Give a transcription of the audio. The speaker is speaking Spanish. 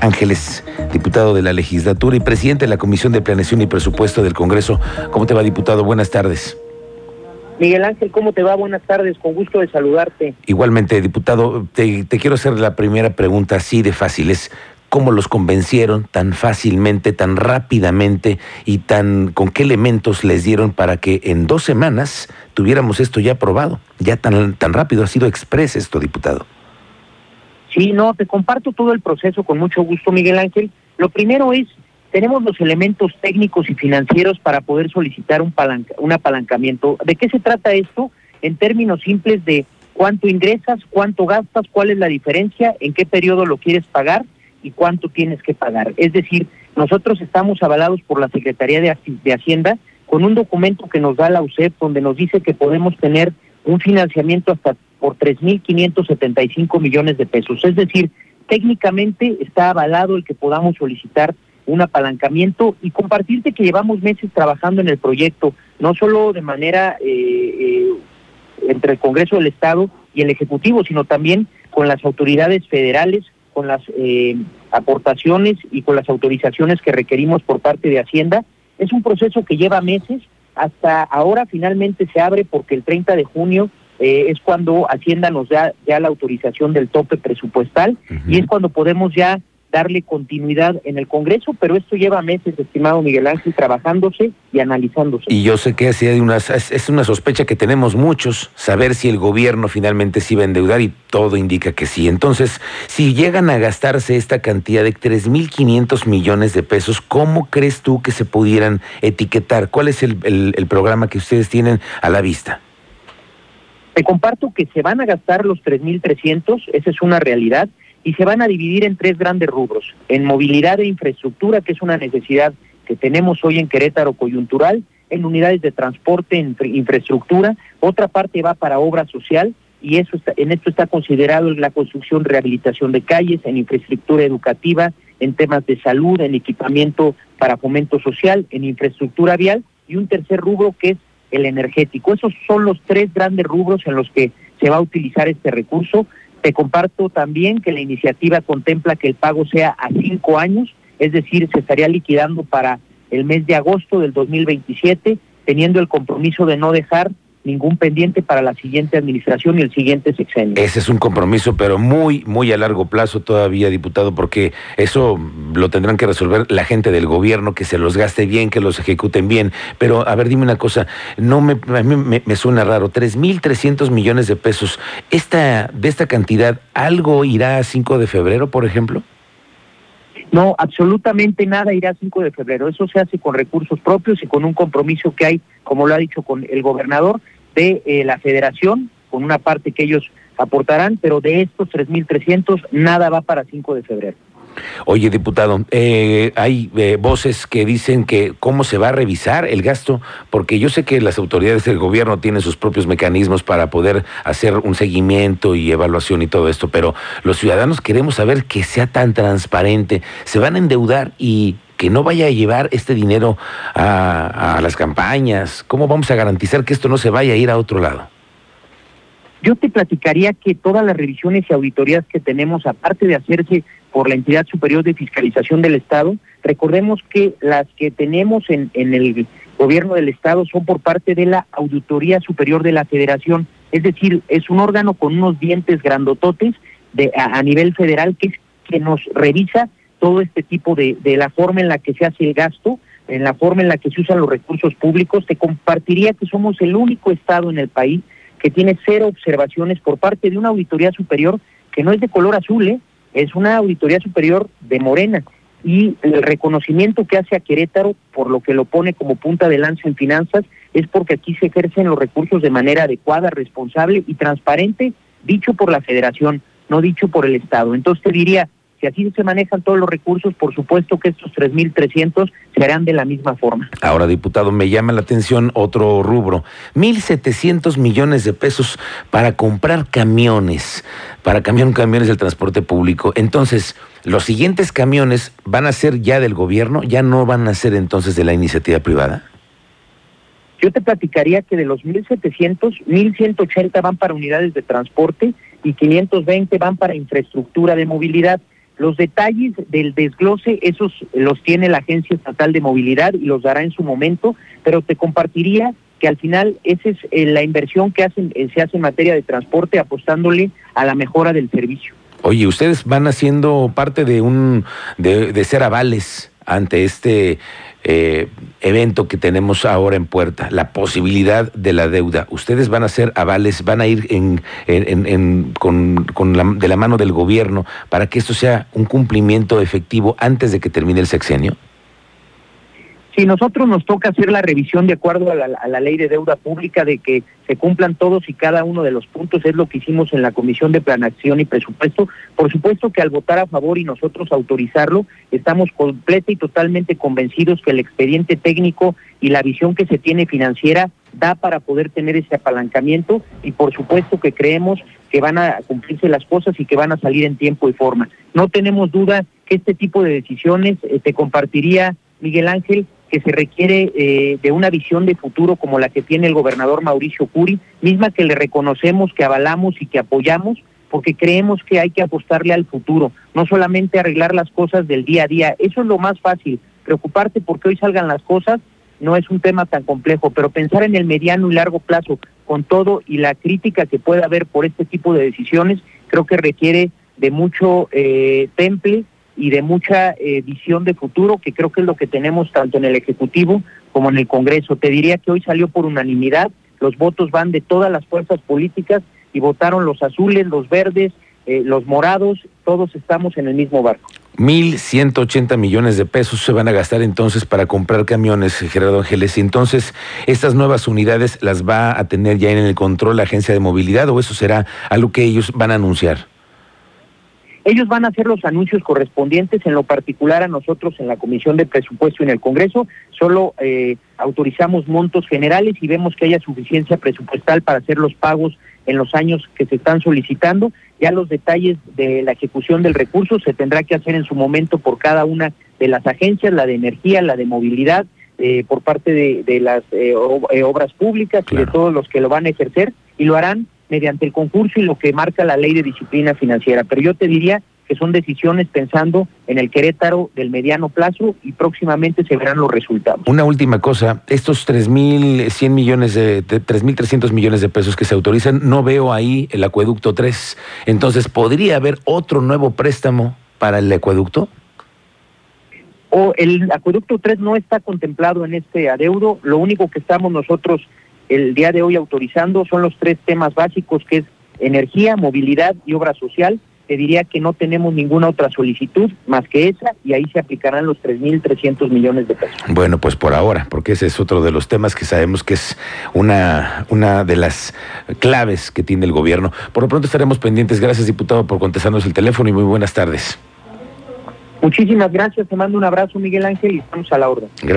Ángeles, diputado de la legislatura y presidente de la Comisión de Planeación y Presupuesto del Congreso. ¿Cómo te va, diputado? Buenas tardes. Miguel Ángel, ¿cómo te va? Buenas tardes, con gusto de saludarte. Igualmente, diputado, te, quiero hacer la primera pregunta así de fácil. Es, ¿Cómo los convencieron tan fácilmente, tan rápidamente y tan con qué elementos les dieron para que en dos semanas tuviéramos esto ya aprobado? Ya tan, tan rápido ha sido express esto, diputado. Sí, no, te comparto todo el proceso con mucho gusto, Miguel Ángel. Lo primero es, tenemos los elementos técnicos y financieros para poder solicitar un, un apalancamiento. ¿De qué se trata esto? En términos simples de cuánto ingresas, cuánto gastas, cuál es la diferencia, en qué periodo lo quieres pagar y cuánto tienes que pagar. Es decir, nosotros estamos avalados por la Secretaría de, de Hacienda con un documento que nos da la UCEP donde nos dice que podemos tener un financiamiento hasta por 3.575 millones de pesos. Es decir, técnicamente está avalado el que podamos solicitar un apalancamiento y compartirte que llevamos meses trabajando en el proyecto, no solo de manera eh, eh, entre el Congreso del Estado y el Ejecutivo, sino también con las autoridades federales, con las eh, aportaciones y con las autorizaciones que requerimos por parte de Hacienda. Es un proceso que lleva meses, hasta ahora finalmente se abre porque el 30 de junio eh, es cuando Hacienda nos da ya la autorización del tope presupuestal y es cuando podemos ya darle continuidad en el Congreso, pero esto lleva meses, estimado Miguel Ángel, trabajándose y analizándose. Y yo sé que así hay una, es una sospecha que tenemos muchos, saber si el gobierno finalmente se iba a endeudar y todo indica que sí. Entonces, si llegan a gastarse esta cantidad de 3.500 millones de pesos, ¿cómo crees tú que se pudieran etiquetar? ¿Cuál es el, el programa que ustedes tienen a la vista? Te comparto que se van a gastar los 3.300, esa es una realidad, y se van a dividir en tres grandes rubros, en movilidad e infraestructura, que es una necesidad que tenemos hoy en Querétaro coyuntural, en unidades de transporte, en infraestructura, otra parte va para obra social, y eso en esto está considerado la construcción, rehabilitación de calles, en infraestructura educativa, en temas de salud, en equipamiento para fomento social, en infraestructura vial, y un tercer rubro que es el energético. Esos son los tres grandes rubros en los que se va a utilizar este recurso. Te comparto también que la iniciativa contempla que el pago sea a cinco años, es decir, se estaría liquidando para el mes de agosto del 2027, teniendo el compromiso de no dejar ningún pendiente para la siguiente administración y el siguiente sexenio. Ese es un compromiso, pero muy, muy a largo plazo todavía, diputado, porque eso lo tendrán que resolver la gente del gobierno, que se los gaste bien, que los ejecuten bien. Pero, a ver, dime una cosa, no me, a mí me, suena raro, 3.300 millones de pesos, esta, de esta cantidad, ¿algo irá a 5 de febrero, por ejemplo? No, absolutamente nada irá a 5 de febrero. Eso se hace con recursos propios y con un compromiso que hay, como lo ha dicho con el gobernador, de eh, la federación, con una parte que ellos aportarán, pero de estos 3.300 nada va para 5 de febrero. Oye, diputado, eh, hay eh, voces que dicen que cómo se va a revisar el gasto, porque yo sé que las autoridades del gobierno tienen sus propios mecanismos para poder hacer un seguimiento y evaluación y todo esto, pero los ciudadanos queremos saber que sea tan transparente. Se van a endeudar y que no vaya a llevar este dinero a, a las campañas. ¿Cómo vamos a garantizar que esto no se vaya a ir a otro lado? Yo te platicaría que todas las revisiones y auditorías que tenemos, aparte de hacerse por la entidad superior de fiscalización del Estado. Recordemos que las que tenemos en, el gobierno del Estado son por parte de la Auditoría Superior de la Federación, es decir, es un órgano con unos dientes grandototes a, nivel federal que, que nos revisa todo este tipo de, de la forma en la que se hace el gasto, en la forma en la que se usan los recursos públicos. Te compartiría que somos el único Estado en el país que tiene cero observaciones por parte de una auditoría superior que no es de color azul, ¿eh? Es una auditoría superior de Morena y el reconocimiento que hace a Querétaro por lo que lo pone como punta de lanza en finanzas es porque aquí se ejercen los recursos de manera adecuada, responsable y transparente, dicho por la federación, no dicho por el Estado. Entonces te diría, si así se manejan todos los recursos, por supuesto que estos 3.300 se harán de la misma forma. Ahora, diputado, me llama la atención otro rubro. 1.700 millones de pesos para comprar camiones, para cambiar camiones del transporte público. Entonces, ¿los siguientes camiones van a ser ya del gobierno? ¿Ya no van a ser entonces de la iniciativa privada? Yo te platicaría que de los 1.700, 1.180 van para unidades de transporte y 520 van para infraestructura de movilidad. Los detalles del desglose, esos los tiene la Agencia Estatal de Movilidad y los dará en su momento, pero te compartiría que al final esa es eh, la inversión que hacen, eh, se hace en materia de transporte apostándole a la mejora del servicio. Oye, ustedes van haciendo parte de un de, de ser avales ante este eh, evento que tenemos ahora en puerta, la posibilidad de la deuda. Ustedes van a ser avales, van a ir en, con, de la mano del gobierno para que esto sea un cumplimiento efectivo antes de que termine el sexenio. Si nosotros nos toca hacer la revisión de acuerdo a la, ley de deuda pública de que se cumplan todos y cada uno de los puntos, es lo que hicimos en la Comisión de Planación y Presupuesto. Por supuesto que al votar a favor y nosotros autorizarlo, estamos completa y totalmente convencidos que el expediente técnico y la visión que se tiene financiera da para poder tener ese apalancamiento y por supuesto que creemos que van a cumplirse las cosas y que van a salir en tiempo y forma. No tenemos duda que este tipo de decisiones eh, te compartiría Miguel Ángel, que se requiere eh, de una visión de futuro como la que tiene el gobernador Mauricio Curi, misma que le reconocemos, que avalamos y que apoyamos, porque creemos que hay que apostarle al futuro, no solamente arreglar las cosas del día a día. Eso es lo más fácil, preocuparte porque hoy salgan las cosas no es un tema tan complejo, pero pensar en el mediano y largo plazo, con todo y la crítica que pueda haber por este tipo de decisiones, creo que requiere de mucho eh, temple y de mucha eh, visión de futuro, que creo que es lo que tenemos tanto en el Ejecutivo como en el Congreso. Te diría que hoy salió por unanimidad, los votos van de todas las fuerzas políticas y votaron los azules, los verdes, eh, los morados, todos estamos en el mismo barco. 1.180 millones de pesos se van a gastar entonces para comprar camiones, Gerardo Ángeles. Y entonces, ¿estas nuevas unidades las va a tener ya en el control la agencia de movilidad o eso será algo que ellos van a anunciar? Ellos van a hacer los anuncios correspondientes, en lo particular a nosotros en la Comisión de Presupuesto y en el Congreso, solo eh, autorizamos montos generales y vemos que haya suficiencia presupuestal para hacer los pagos en los años que se están solicitando. Ya los detalles de la ejecución del recurso se tendrá que hacer en su momento por cada una de las agencias, la de energía, la de movilidad, eh, por parte de, de las eh, obras públicas claro. y de todos los que lo van a ejercer y lo harán mediante el concurso y lo que marca la ley de disciplina financiera. Pero yo te diría que son decisiones pensando en el Querétaro del mediano plazo y próximamente se verán los resultados. Una última cosa, estos 3.100 millones de, de 3.300 millones de pesos que se autorizan, no veo ahí el acueducto 3. Entonces, ¿podría haber otro nuevo préstamo para el acueducto? O el acueducto 3 no está contemplado en este adeudo, lo único que estamos nosotros el día de hoy autorizando son los tres temas básicos que es energía, movilidad y obra social. Te diría que no tenemos ninguna otra solicitud más que esa y ahí se aplicarán los 3.300 millones de pesos. Bueno, pues por ahora, porque ese es otro de los temas que sabemos que es una, una de las claves que tiene el gobierno. Por lo pronto estaremos pendientes. Gracias, diputado, por contestarnos el teléfono y muy buenas tardes. Muchísimas gracias. Te mando un abrazo, Miguel Ángel, y estamos a la orden. Gracias.